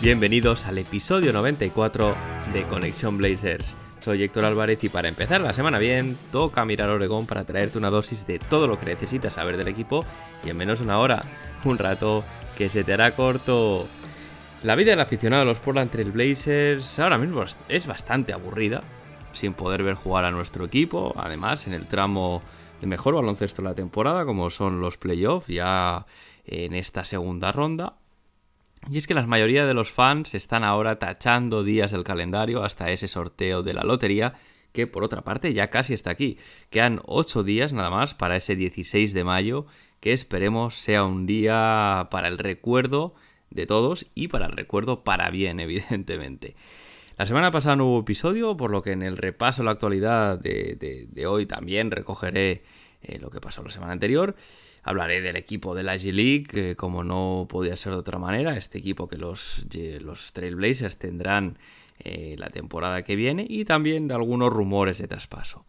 Bienvenidos al episodio 94 de Conexión Blazers. Soy Héctor Álvarez y para empezar la semana bien, toca mirar Oregón para traerte una dosis de todo lo que necesitas saber del equipo y en menos una hora, un rato que se te hará corto. La vida del aficionado de los Portland Trail Blazers ahora mismo es bastante aburrida, sin poder ver jugar a nuestro equipo, además en el tramo de mejor baloncesto de la temporada, como son los playoffs ya en esta segunda ronda. Y es que la mayoría de los fans están ahora tachando días del calendario hasta ese sorteo de la lotería, que por otra parte ya casi está aquí. Quedan 8 días nada más para ese 16 de mayo, que esperemos sea un día para el recuerdo de todos y para el recuerdo para bien, evidentemente. La semana pasada no hubo episodio, por lo que en el repaso de la actualidad de, hoy también recogeré eh, lo que pasó la semana anterior. Hablaré del equipo de la G-League, como no podía ser de otra manera, este equipo que los, Trailblazers tendrán eh, la temporada que viene y también de algunos rumores de traspaso.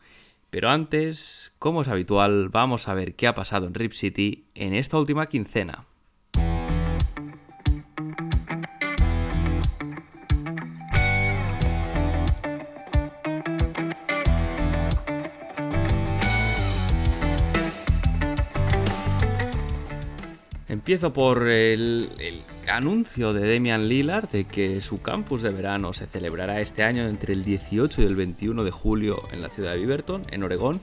Pero antes, como es habitual, vamos a ver qué ha pasado en Rip City en esta última quincena. Empiezo por el, anuncio de Demian Lillard de que su campus de verano se celebrará este año entre el 18 y el 21 de julio en la ciudad de Beaverton, en Oregón.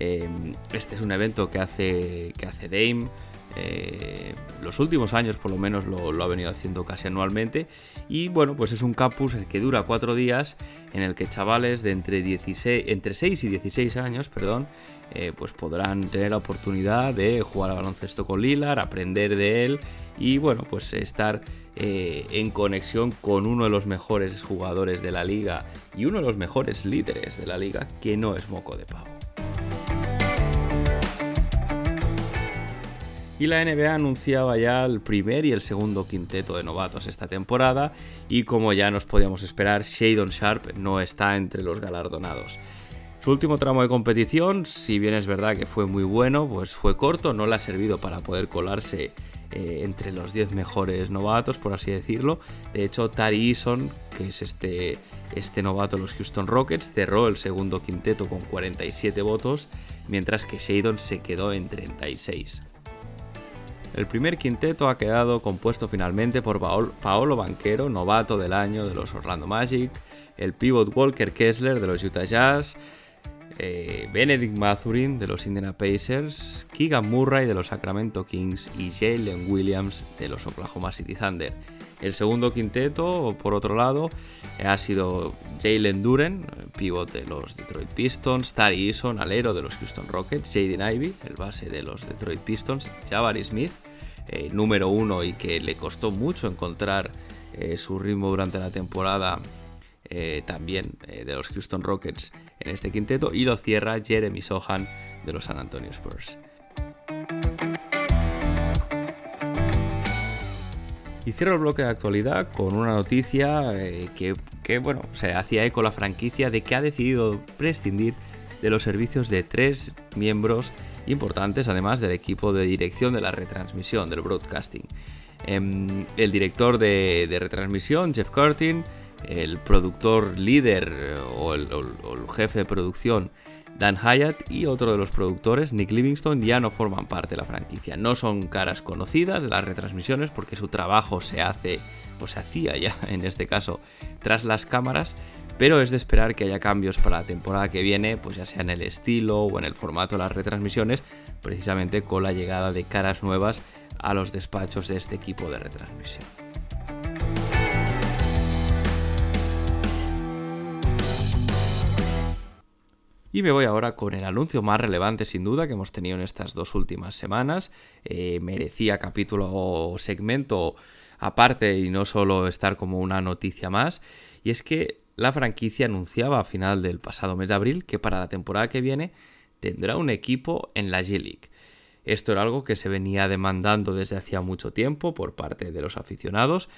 Eh, este es un evento que hace, que hace Dame. Eh, los últimos años por lo menos lo, ha venido haciendo casi anualmente y bueno pues es un campus el que dura cuatro días en el que chavales de entre, 16, entre 6 y 16 años perdón eh, pues podrán tener la oportunidad de jugar a baloncesto con Lilar, aprender de él y bueno, pues estar eh, en conexión con uno de los mejores jugadores de la liga y uno de los mejores líderes de la liga, que no es moco de pavo. Y la NBA anunciaba ya el primer y el segundo quinteto de novatos esta temporada y como ya nos podíamos esperar, Shadon Sharp no está entre los galardonados. Su último tramo de competición, si bien es verdad que fue muy bueno, pues fue corto, no le ha servido para poder colarse eh, entre los 10 mejores novatos, por así decirlo. De hecho, Tari Eason, que es este, este novato de los Houston Rockets, cerró el segundo quinteto con 47 votos, mientras que Shadon se quedó en 36. El primer quinteto ha quedado compuesto finalmente por Paolo Banquero, novato del año de los Orlando Magic, el pivot Walker Kessler de los Utah Jazz, eh, Benedict Mathurin de los Indiana Pacers, Keegan Murray de los Sacramento Kings y Jalen Williams de los Oklahoma City Thunder. El segundo quinteto, por otro lado, ha sido Jalen Duren, pivot de los Detroit Pistons, Tari Eason, alero de los Houston Rockets, Jaden Ivey, el base de los Detroit Pistons, Jabari Smith, eh, número uno y que le costó mucho encontrar eh, su ritmo durante la temporada también de los Houston Rockets en este quinteto y lo cierra Jeremy Sohan de los San Antonio Spurs. Y cierro el bloque de actualidad con una noticia eh, que, bueno, se hacía eco la franquicia de que ha decidido prescindir de los servicios de tres miembros importantes, además del equipo de dirección de la retransmisión, del broadcasting. Em, el director de, de retransmisión, Jeff Curtin, el productor líder o el, jefe de producción Dan Hyatt y otro de los productores, Nick Livingston, ya no forman parte de la franquicia. No son caras conocidas de las retransmisiones porque su trabajo se hace o se hacía ya en este caso tras las cámaras, pero es de esperar que haya cambios para la temporada que viene, pues ya sea en el estilo o en el formato de las retransmisiones, precisamente con la llegada de caras nuevas a los despachos de este equipo de retransmisión. Y me voy ahora con el anuncio más relevante sin duda que hemos tenido en estas dos últimas semanas. Eh, merecía capítulo o segmento aparte y no solo estar como una noticia más. Y es que la franquicia anunciaba a final del pasado mes de abril que para la temporada que viene tendrá un equipo en la G-League. Esto era algo que se venía demandando desde hacía mucho tiempo por parte de los aficionados.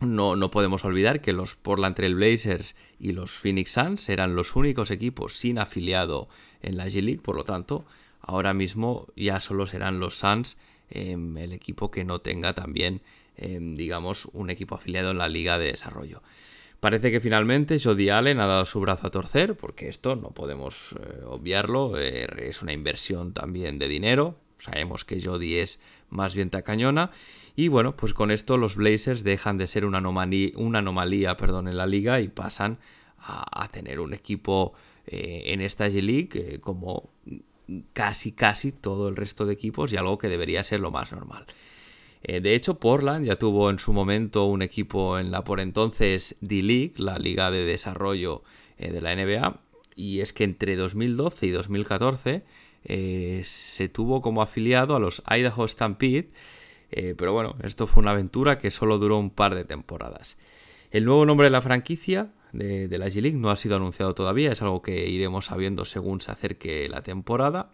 No, no podemos olvidar que los Portland Trail Blazers y los Phoenix Suns eran los únicos equipos sin afiliado en la G-League, por lo tanto, ahora mismo ya solo serán los Suns em, el equipo que no tenga también, em, digamos, un equipo afiliado en la Liga de Desarrollo. Parece que finalmente Jody Allen ha dado su brazo a torcer, porque esto no podemos eh, obviarlo, eh, es una inversión también de dinero, sabemos que Jody es más bien tacañona, y bueno, pues con esto los Blazers dejan de ser una anomalía, perdón, en la liga y pasan a, tener un equipo eh, en esta G-League como casi casi todo el resto de equipos y algo que debería ser lo más normal. Eh, de hecho, Portland ya tuvo en su momento un equipo en la por entonces D-League, la liga de desarrollo eh, de la NBA, y es que entre 2012 y 2014 eh, se tuvo como afiliado a los Idaho Stampede, pero bueno, esto fue una aventura que solo duró un par de temporadas. El nuevo nombre de la franquicia de, la G-League no ha sido anunciado todavía, es algo que iremos sabiendo según se acerque la temporada.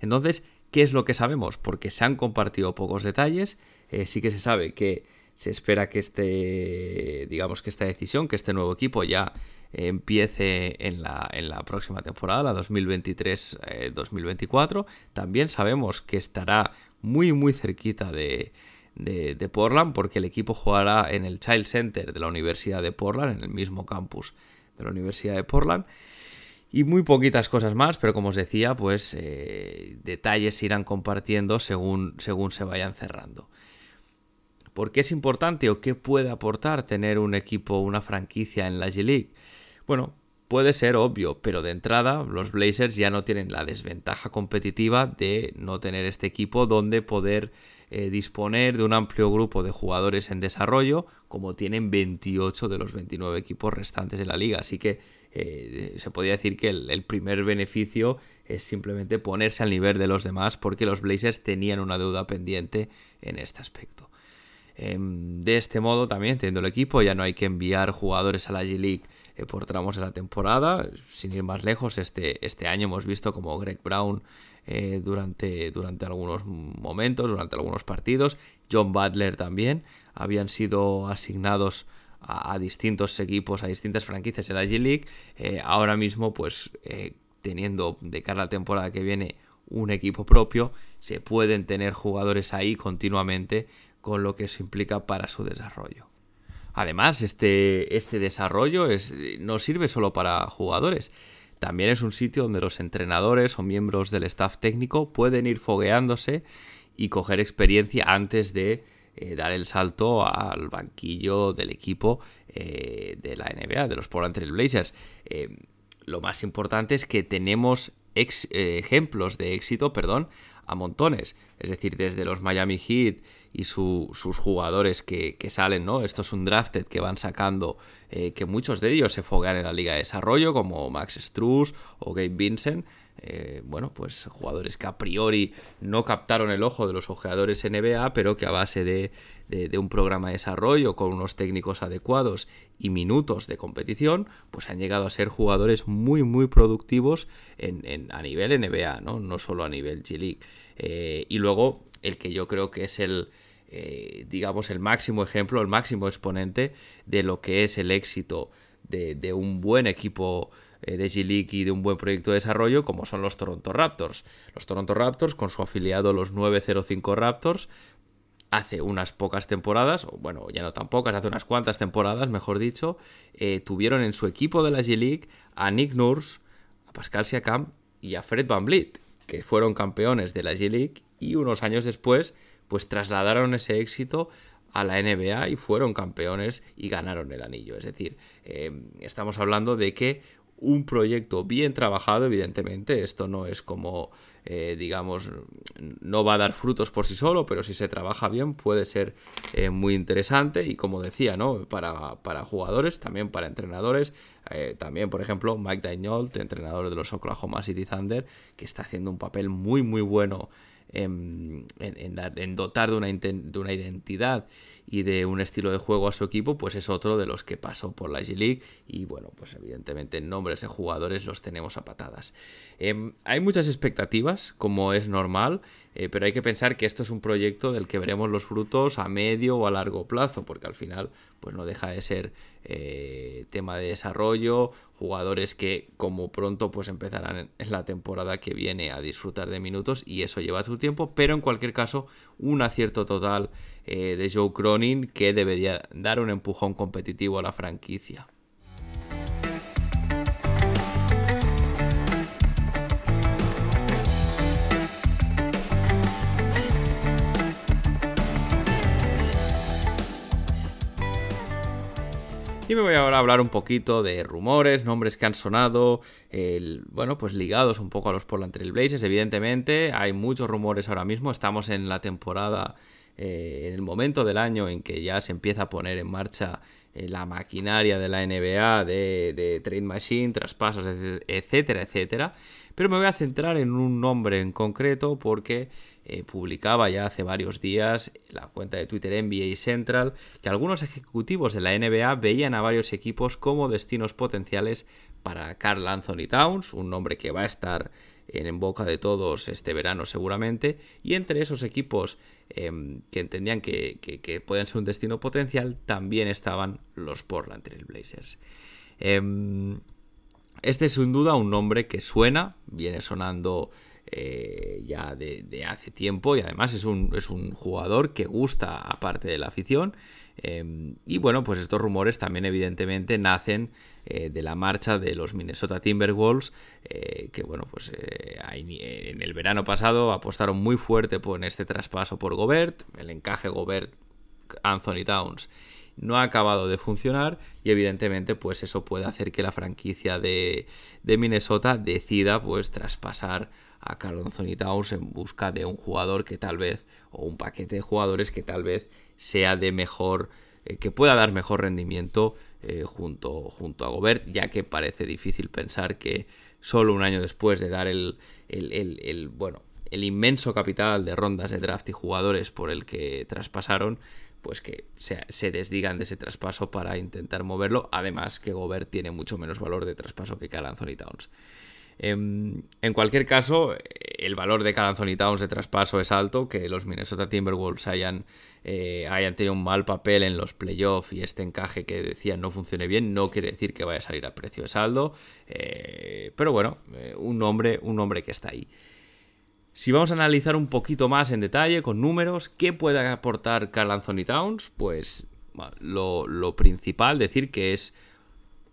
Entonces, ¿Qué es lo que sabemos? Porque se han compartido pocos detalles. Eh, sí que se sabe que se espera que este, digamos que esta decisión, que este nuevo equipo ya empiece en la, en la, próxima temporada, la 2023-2024. También sabemos que estará muy muy cerquita de, de, Portland porque el equipo jugará en el Child Center de la Universidad de Portland, en el mismo campus de la Universidad de Portland. Y muy poquitas cosas más, pero como os decía, pues eh, detalles se irán compartiendo según, según se vayan cerrando. ¿Por qué es importante o qué puede aportar tener un equipo, una franquicia en la G-League? Bueno, puede ser obvio, pero de entrada los Blazers ya no tienen la desventaja competitiva de no tener este equipo donde poder eh, disponer de un amplio grupo de jugadores en desarrollo, como tienen 28 de los 29 equipos restantes de la liga. Así que eh, se podría decir que el, primer beneficio es simplemente ponerse al nivel de los demás porque los Blazers tenían una deuda pendiente en este aspecto. Em, de este modo también, teniendo el equipo, ya no hay que enviar jugadores a la G-League eh, por tramos de la temporada. Sin ir más lejos, este, este año hemos visto como Greg Brown eh, durante, durante algunos momentos, durante algunos partidos, John Butler también, habían sido asignados a, distintos equipos, a distintas franquicias en la G-League. Eh, ahora mismo, pues eh, teniendo de cara a la temporada que viene un equipo propio, se pueden tener jugadores ahí continuamente con lo que eso implica para su desarrollo. Además, este, este desarrollo es, no sirve solo para jugadores, también es un sitio donde los entrenadores o miembros del staff técnico pueden ir fogueándose y coger experiencia antes de eh, dar el salto al banquillo del equipo eh, de la NBA, de los Portland Trail Blazers. Eh, lo más importante es que tenemos ejemplos de éxito, perdón, a montones. Es decir, desde los Miami Heat y sus jugadores que, salen, ¿no? Esto es un drafted que van sacando, que muchos de ellos se foguean en la Liga de Desarrollo, como Max Struz o Gabe Vincent. Eh, bueno, pues jugadores que a priori no captaron el ojo de los ojeadores NBA, pero que a base de, un programa de desarrollo con unos técnicos adecuados y minutos de competición, pues han llegado a ser jugadores muy, muy productivos en, a nivel NBA, ¿no? no solo a nivel G-League. Eh, y luego, el que yo creo que es el, eh, digamos, el máximo ejemplo, el máximo exponente de lo que es el éxito de, de un buen equipo de G-League y de un buen proyecto de desarrollo como son los Toronto Raptors. Los Toronto Raptors con su afiliado los 905 Raptors hace unas pocas temporadas, bueno, ya no tan pocas, hace unas cuantas temporadas, mejor dicho, eh, tuvieron en su equipo de la G-League a Nick Nurse, a Pascal Siakam y a Fred Van Vliet, que fueron campeones de la G-League y unos años después, pues trasladaron ese éxito a la NBA y fueron campeones y ganaron el anillo. Es decir, eh, estamos hablando de que un proyecto bien trabajado, evidentemente, esto no es como eh, digamos, no va a dar frutos por sí solo, pero si se trabaja bien puede ser eh, muy interesante y como decía, ¿no? Para, para jugadores, también para entrenadores, eh, también, por ejemplo, Mike Daignault, entrenador de los Oklahoma City Thunder, que está haciendo un papel muy, muy bueno en, dotar de una, de una, identidad y de un estilo de juego a su equipo, pues es otro de los que pasó por la G-League y bueno, pues evidentemente nombres de jugadores los tenemos a patadas. Em, hay muchas expectativas, como es normal, eh, pero hay que pensar que esto es un proyecto del que veremos los frutos a medio o a largo plazo, porque al final pues no deja de ser eh, tema de desarrollo, jugadores que como pronto pues empezarán en la temporada que viene a disfrutar de minutos y eso lleva su tiempo, pero en cualquier caso un acierto total eh, de Joe Cronin que debería dar un empujón competitivo a la franquicia. Y me voy ahora a hablar un poquito de rumores, nombres que han sonado, bueno, pues ligados un poco a los Portland Trail Blazers, evidentemente. Hay muchos rumores ahora mismo, estamos en la temporada, eh, en el momento del año en que ya se empieza a poner en marcha eh, la maquinaria de la NBA, de, de Trade Machine, traspasos, etcétera, etcétera. Pero me voy a centrar en un nombre en concreto porque eh, publicaba ya hace varios días la cuenta de Twitter NBA Central que algunos ejecutivos de la NBA veían a varios equipos como destinos potenciales para Carl Anthony Towns, un nombre que va a estar en boca de todos este verano seguramente, y entre esos equipos em, que entendían que, pueden ser un destino potencial, también estaban los Portland Trail Blazers. Em, este es sin duda un nombre que suena, viene sonando eh, ya de, hace tiempo y además es un, es un jugador que gusta aparte de la afición. Em, y bueno, pues estos rumores también evidentemente nacen eh, de la marcha de los Minnesota Timberwolves, eh, que bueno, pues en el verano pasado apostaron muy fuerte por este traspaso por Gobert, el encaje Gobert Anthony Towns no ha acabado de funcionar y evidentemente pues eso puede hacer que la franquicia de, de Minnesota decida pues traspasar a Carl Anthony Towns en busca de un jugador que tal vez, o un paquete de jugadores que tal vez sea de mejor, eh, que pueda dar mejor rendimiento eh, junto, junto a Gobert, ya que parece difícil pensar que solo un año después de dar el, el, bueno, el inmenso capital de rondas de draft y jugadores por el que traspasaron, pues que se, se, desdigan de ese traspaso para intentar moverlo. Además que Gobert tiene mucho menos valor de traspaso que Carl Anthony Towns. Em, en cualquier caso, el valor de cada Anthony Towns de traspaso es alto, que los Minnesota Timberwolves hayan, eh, hayan tenido un mal papel en los playoffs y este encaje que decían no funcione bien, no quiere decir que vaya a salir a precio de saldo, eh, pero bueno, eh, un nombre, un nombre que está ahí. Si vamos a analizar un poquito más en detalle, con números, ¿qué puede aportar Carl Anthony Towns? Pues lo, lo principal, decir que es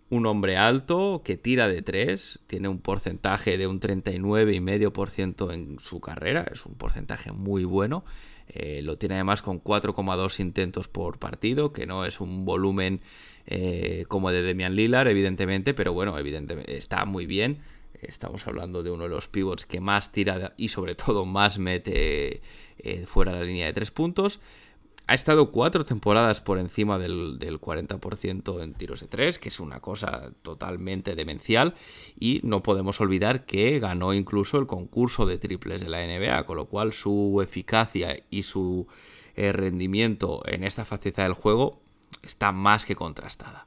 un hombre alto que tira de 3, tiene un porcentaje de un 39,5% en su carrera, es un porcentaje muy bueno. Eh, lo tiene además con 4,2 intentos por partido, que no es un volumen eh, como de Demian Lillard, evidentemente, pero bueno, evidentemente está muy bien. Estamos hablando de uno de los pivots que más tira y sobre todo más mete eh, fuera de la línea de 3 puntos. Ha estado cuatro temporadas por encima del, 40% en tiros de tres, que es una cosa totalmente demencial. Y no podemos olvidar que ganó incluso el concurso de triples de la NBA, con lo cual su eficacia y su eh, rendimiento en esta faceta del juego está más que contrastada.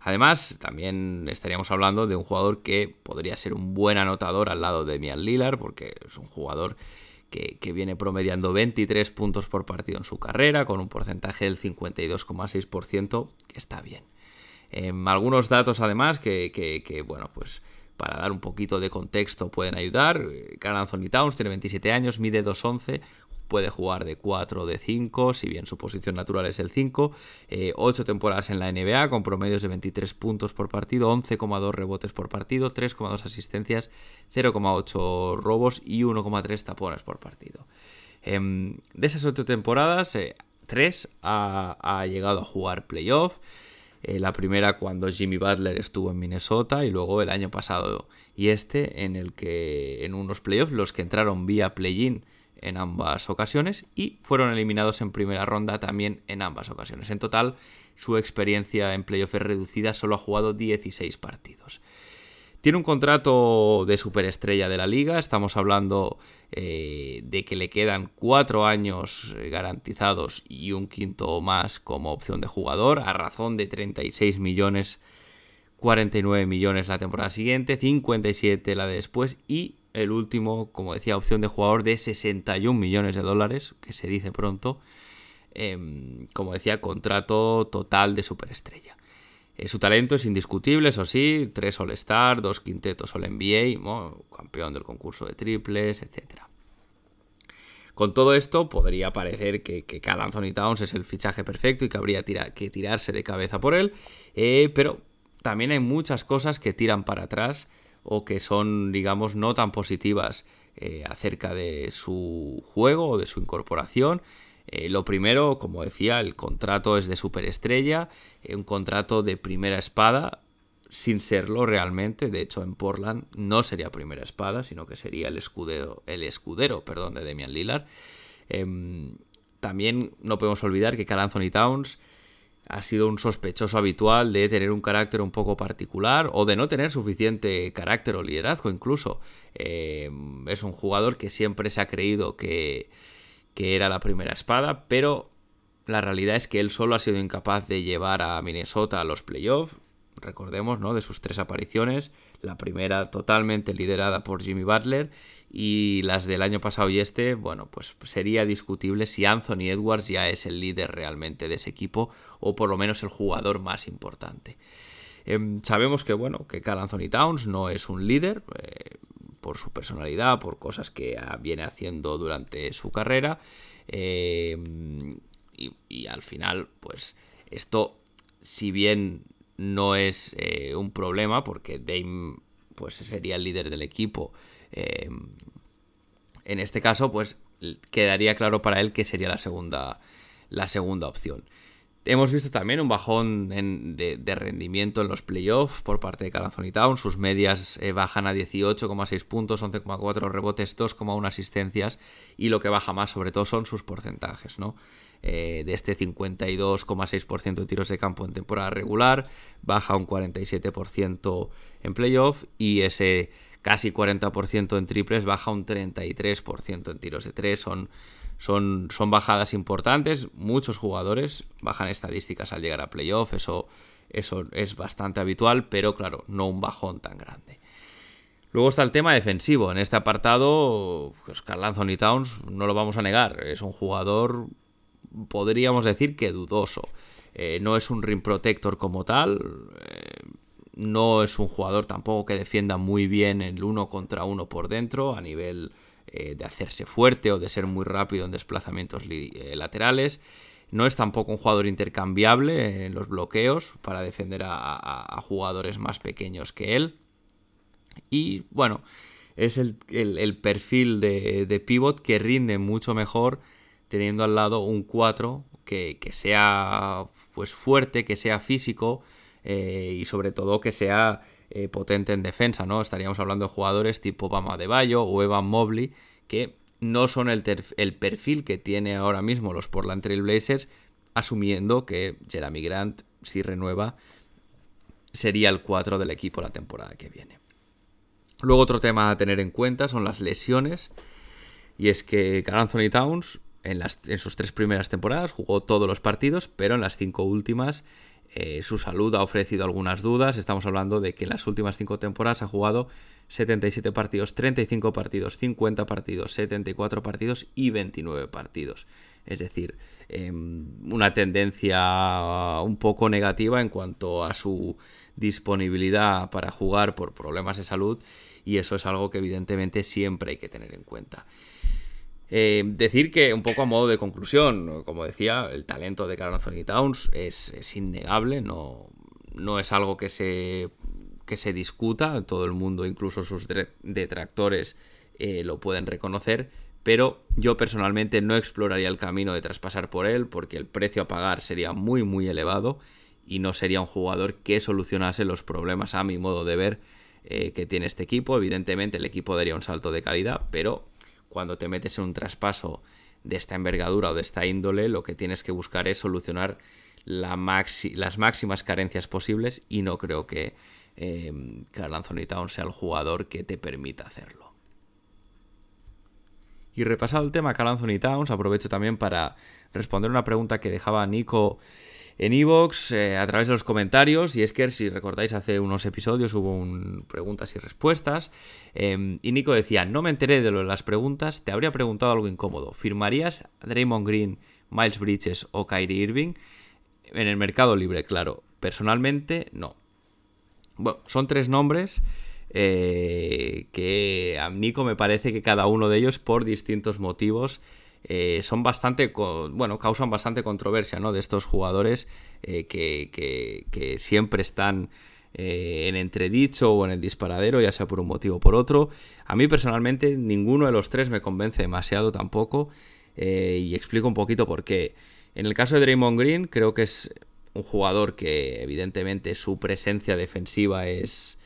Además, también estaríamos hablando de un jugador que podría ser un buen anotador al lado de Mian Lillard, porque es un jugador que, viene promediando 23 puntos por partido en su carrera, con un porcentaje del 52,6%, que está bien. Em, algunos datos además que, bueno, pues para dar un poquito de contexto pueden ayudar. Carl Anthony Towns tiene 27 años, mide 2'11, puede jugar de 4 o de 5, si bien su posición natural es el 5. 8 eh, temporadas en la NBA con promedios de 23 puntos por partido, 11,2 rebotes por partido, 3,2 asistencias, 0,8 robos y 1,3 tapones por partido. Em, de esas 8 temporadas, 3 eh, ha, ha, llegado a jugar playoff. Eh, la primera cuando Jimmy Butler estuvo en Minnesota y luego el año pasado y este en el que en unos playoffs los que entraron vía play-in en ambas ocasiones y fueron eliminados en primera ronda también en ambas ocasiones. En total, su experiencia en playoff es reducida, solo ha jugado 16 partidos. Tiene un contrato de superestrella de la liga, estamos hablando eh, de que le quedan cuatro años eh, garantizados y un quinto más como opción de jugador, a razón de 36 millones, 49 millones la temporada siguiente, 57 la de después y el último, como decía, opción de jugador de 61 millones de dólares, que se dice pronto, em, como decía, contrato total de superestrella. Eh, su talento es indiscutible, eso sí, tres All-Star, dos quintetos All-NBA, campeón del concurso de triples, etc. Con todo esto, podría parecer que, que Cal Anthony Towns es el fichaje perfecto y que habría que tirarse de cabeza por él, eh, pero también hay muchas cosas que tiran para atrás o que son, digamos, no tan positivas eh, acerca de su juego o de su incorporación. Eh, lo primero, como decía, el contrato es de superestrella, eh, un contrato de primera espada, sin serlo realmente. De hecho, en Portland no sería primera espada, sino que sería el escudero, el escudero perdón, de Demian Lillard. Em, también no podemos olvidar que Anthony Towns ha sido un sospechoso habitual de tener un carácter un poco particular o de no tener suficiente carácter o liderazgo incluso. Em, es un jugador que siempre se ha creído que que era la primera espada, pero la realidad es que él solo ha sido incapaz de llevar a Minnesota a los playoffs. Recordemos, ¿no? De sus tres apariciones, la primera totalmente liderada por Jimmy Butler y las del año pasado y este, bueno, pues sería discutible si Anthony Edwards ya es el líder realmente de ese equipo o por lo menos el jugador más importante. Em, sabemos que, bueno, que Carl Anthony Towns no es un líder, eh, por su personalidad, por cosas que viene haciendo durante su carrera. Eh, y, al final, pues esto, si bien no es eh, un problema, porque Dame pues sería el líder del equipo, eh, en este caso, pues quedaría claro para él que sería la segunda, la segunda opción. Hemos visto también un bajón de, rendimiento en los playoffs por parte de Calazón Town. Sus medias eh, bajan a 18,6 puntos, 11,4 rebotes, 2,1 asistencias. Y lo que baja más, sobre todo, son sus porcentajes. ¿no? Eh, de este 52,6% de tiros de campo en temporada regular, baja un 47% en playoff. Y ese casi 40% en triples baja un 33% en tiros de 3. Son son, son bajadas importantes, muchos jugadores bajan estadísticas al llegar a playoff, eso, eso es bastante habitual, pero claro, no un bajón tan grande. Luego está el tema defensivo. En este apartado, pues Carl Anthony Towns, no lo vamos a negar, es un jugador, podríamos decir que dudoso. Eh, no es un rim protector como tal, eh, no es un jugador tampoco que defienda muy bien el uno contra uno por dentro a nivel eh, de hacerse fuerte o de ser muy rápido en desplazamientos eh, laterales. No es tampoco un jugador intercambiable en los bloqueos para defender a, jugadores más pequeños que él. Y bueno, es el, perfil de, pivot que rinde mucho mejor teniendo al lado un 4 que, sea pues fuerte, que sea físico eh, y sobre todo que sea eh, potente en defensa, ¿no? Estaríamos hablando de jugadores tipo Bama de Bayo o Evan Mobley, que no son el, perfil que tiene ahora mismo los Portland Trail Blazers, asumiendo que Jeremy Grant, si renueva, sería el 4 del equipo la temporada que viene. Luego otro tema a tener en cuenta son las lesiones. Y es que Carl Anthony Towns en, las, en sus tres primeras temporadas jugó todos los partidos, pero en las cinco últimas eh, su salud ha ofrecido algunas dudas. Estamos hablando de que en las últimas cinco temporadas ha jugado 77 partidos, 35 partidos, 50 partidos, 74 partidos y 29 partidos. Es decir, em, una tendencia un poco negativa en cuanto a su disponibilidad para jugar por problemas de salud y eso es algo que evidentemente siempre hay que tener en cuenta. Eh, decir que, un poco a modo de conclusión, como decía, el talento de Carl Anthony Towns es, innegable, no, no, es algo que se, que se discuta, todo el mundo, incluso sus detractores, eh, lo pueden reconocer, pero yo personalmente no exploraría el camino de traspasar por él porque el precio a pagar sería muy, muy elevado y no sería un jugador que solucionase los problemas a mi modo de ver eh, que tiene este equipo. Evidentemente el equipo daría un salto de calidad, pero cuando te metes en un traspaso de esta envergadura o de esta índole, lo que tienes que buscar es solucionar las máximas carencias posibles y no creo que eh, Carl Anthony sea el jugador que te permita hacerlo. Y repasado el tema Carl Anthony Towns, aprovecho también para responder una pregunta que dejaba Nico en Evox eh, a través de los comentarios. Y es que, si recordáis, hace unos episodios hubo un preguntas y respuestas. Em, y Nico decía: No me enteré de lo de las preguntas, te habría preguntado algo incómodo. ¿Firmarías Draymond Green, Miles Bridges o Kyrie Irving? En el mercado libre, claro. Personalmente, no. Bueno, son tres nombres. Eh, que a Nico me parece que cada uno de ellos, por distintos motivos, eh, son bastante, bueno, causan bastante controversia, ¿no? De estos jugadores eh, que, siempre están eh, en entredicho o en el disparadero, ya sea por un motivo o por otro. A mí personalmente ninguno de los tres me convence demasiado tampoco y explico un poquito por qué. En el caso de Draymond Green creo que es un jugador que evidentemente su presencia defensiva es,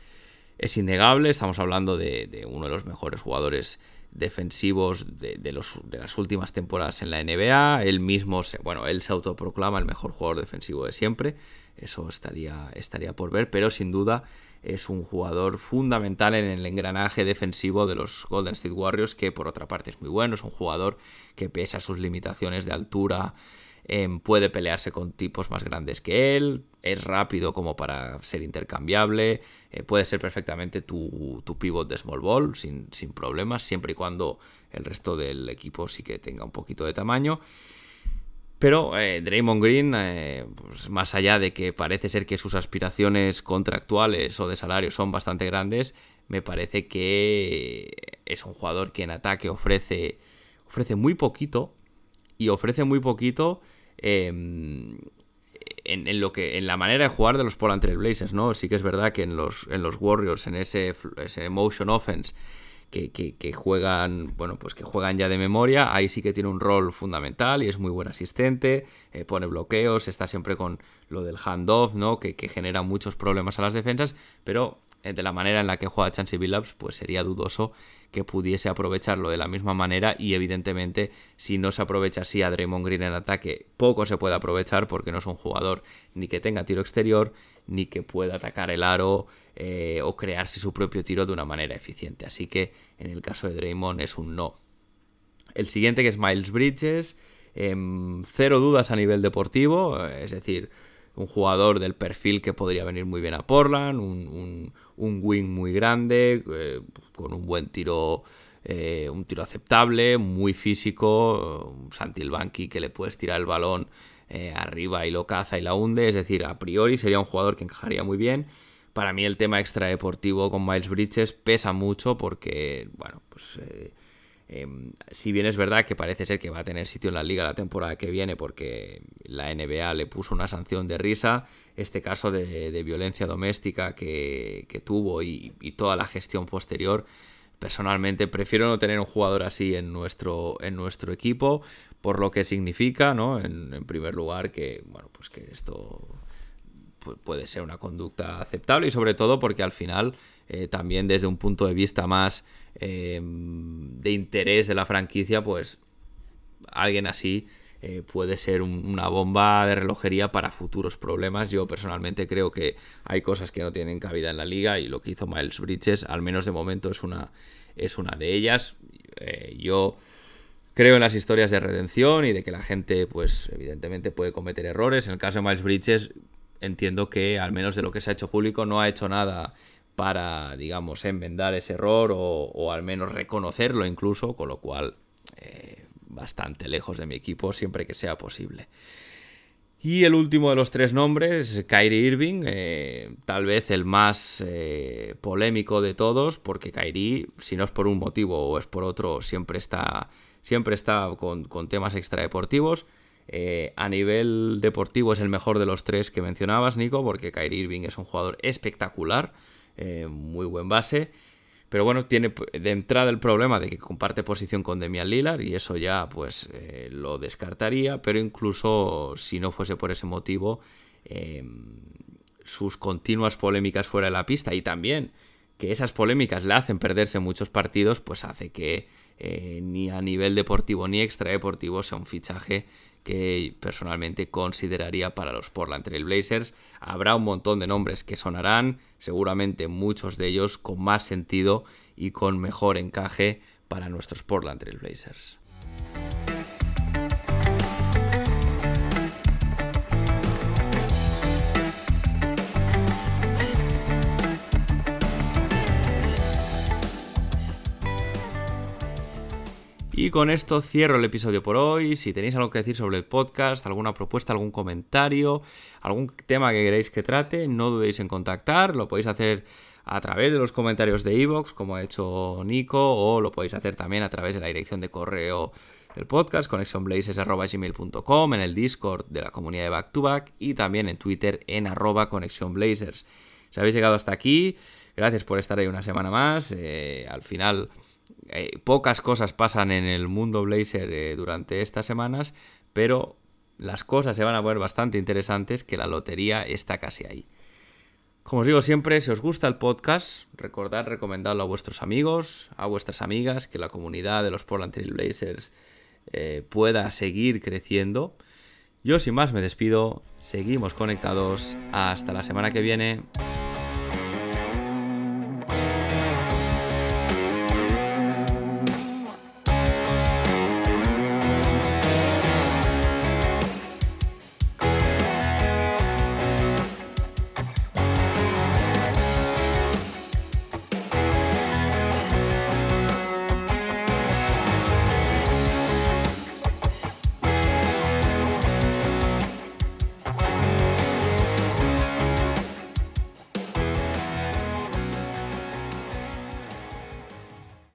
es innegable, estamos hablando de, de uno de los mejores jugadores defensivos de, los, de, las últimas temporadas en la NBA. Él mismo, se, bueno, él se autoproclama el mejor jugador defensivo de siempre. Eso estaría, estaría por ver, pero sin duda es un jugador fundamental en el engranaje defensivo de los Golden State Warriors, que por otra parte es muy bueno. Es un jugador que pese a sus limitaciones de altura, Em, puede pelearse con tipos más grandes que él, es rápido como para ser intercambiable, eh, puede ser perfectamente tu, tu, pivot de small ball sin, sin, problemas, siempre y cuando el resto del equipo sí que tenga un poquito de tamaño. Pero eh, Draymond Green, eh, pues más allá de que parece ser que sus aspiraciones contractuales o de salario son bastante grandes, me parece que es un jugador que en ataque ofrece, ofrece muy poquito y ofrece muy poquito Em, en, lo que, en la manera de jugar de los Portland Trail Blazers, ¿no? Sí que es verdad que en los, en los Warriors, en ese, ese motion offense que, que, juegan, bueno, pues que juegan ya de memoria, ahí sí que tiene un rol fundamental y es muy buen asistente, eh, pone bloqueos, está siempre con lo del handoff, ¿no? Que, que genera muchos problemas a las defensas, pero eh, de la manera en la que juega Chansey Billups, pues sería dudoso que pudiese aprovecharlo de la misma manera y evidentemente si no se aprovecha así a Draymond Green en ataque, poco se puede aprovechar porque no es un jugador ni que tenga tiro exterior ni que pueda atacar el aro eh, o crearse su propio tiro de una manera eficiente. Así que en el caso de Draymond es un no. El siguiente que es Miles Bridges, em, cero dudas a nivel deportivo, es decir, un jugador del perfil que podría venir muy bien a Portland, un, wing muy grande, eh, con un buen tiro, eh, un tiro aceptable, muy físico, un Santilbanqui que le puedes tirar el balón eh, arriba y lo caza y la hunde, es decir, a priori sería un jugador que encajaría muy bien. Para mí el tema extradeportivo con Miles Bridges pesa mucho porque, bueno, pues Em, si bien es verdad que parece ser que va a tener sitio en la liga la temporada que viene porque la NBA le puso una sanción de risa, este caso de, violencia doméstica que, tuvo y, toda la gestión posterior, personalmente prefiero no tener un jugador así en nuestro, en nuestro equipo, por lo que significa, ¿no? En, primer lugar, que, bueno, pues que esto puede ser una conducta aceptable y sobre todo porque al final eh, también desde un punto de vista más Em, de interés de la franquicia, pues alguien así eh, puede ser una bomba de relojería para futuros problemas. Yo personalmente creo que hay cosas que no tienen cabida en la liga y lo que hizo Miles Bridges, al menos de momento, es una, es una de ellas. Eh, yo creo en las historias de redención y de que la gente, pues evidentemente puede cometer errores. En el caso de Miles Bridges, entiendo que al menos de lo que se ha hecho público no ha hecho nada para, digamos, enmendar ese error o, al menos reconocerlo incluso, con lo cual eh, bastante lejos de mi equipo siempre que sea posible. Y el último de los tres nombres, Kyrie Irving, eh, tal vez el más eh, polémico de todos, porque Kyrie, si no es por un motivo o es por otro, siempre está, siempre está con, con temas extradeportivos. A nivel deportivo es el mejor de los tres que mencionabas, Nico, porque Kyrie Irving es un jugador espectacular. Eh, muy buen base. Pero bueno, tiene de entrada el problema de que comparte posición con Demian Lillard y eso ya pues eh, lo descartaría, pero incluso si no fuese por ese motivo, em, sus continuas polémicas fuera de la pista y también que esas polémicas le hacen perderse muchos partidos, pues hace que eh, ni a nivel deportivo ni extradeportivo sea un fichaje que personalmente consideraría para los Portland Trail Blazers. Habrá un montón de nombres que sonarán, seguramente muchos de ellos con más sentido y con mejor encaje para nuestros Portland Trail Blazers. Y con esto cierro el episodio por hoy. Si tenéis algo que decir sobre el podcast, alguna propuesta, algún comentario, algún tema que queréis que trate, no dudéis en contactar. Lo podéis hacer a través de los comentarios de iVoox, como ha hecho Nico, o lo podéis hacer también a través de la dirección de correo del podcast, connectionblazers.gmail.com, en el Discord de la comunidad de Back to Back y también en Twitter en arroba. Si habéis llegado hasta aquí, gracias por estar ahí una semana más. Eh, al final eh, pocas cosas pasan en el mundo Blazer eh, durante estas semanas, pero las cosas se van a ver bastante interesantes, que la lotería está casi ahí. Como os digo siempre, si os gusta el podcast, recordad recomendarlo a vuestros amigos, a vuestras amigas, que la comunidad de los Portland Trail Blazers eh, pueda seguir creciendo. Yo sin más me despido, seguimos conectados, hasta la semana que viene.